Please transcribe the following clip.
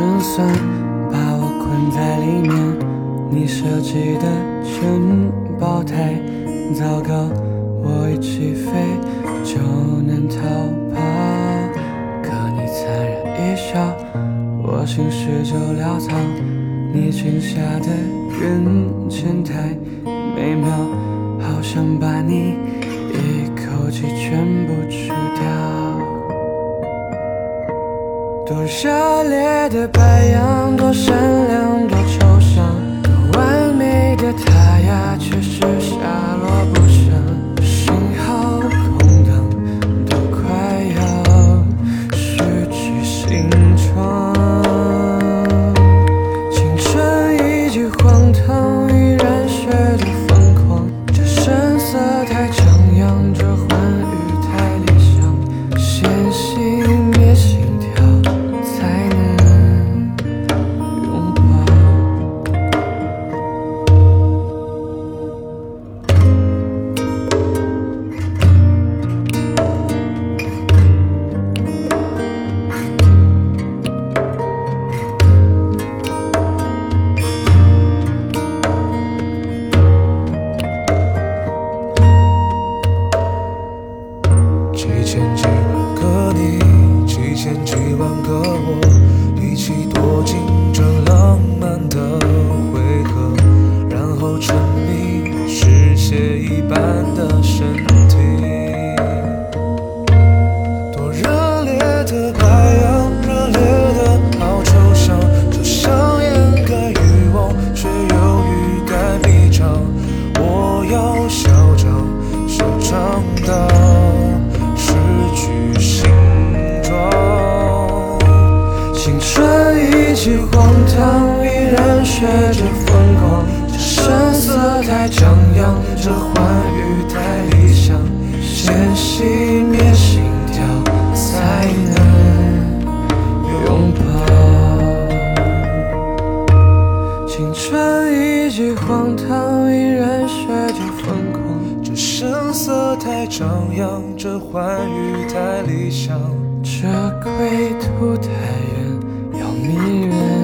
胜算，把我困在里面。你设计的城堡太，糟糕，我一起飞就能逃跑。可你灿然一笑，我心事就潦草。你裙下的人间太，美妙，好想把你一口气全部吃掉。多热烈的白羊，多善良，多一起躲进。春已经荒唐，依然学着疯狂。这声色太张扬，这欢愉太理想。先熄灭心跳，才能拥抱。青春已经荒唐，依然学着疯狂。这声色太张扬，这欢愉太理想。这归途太远。be.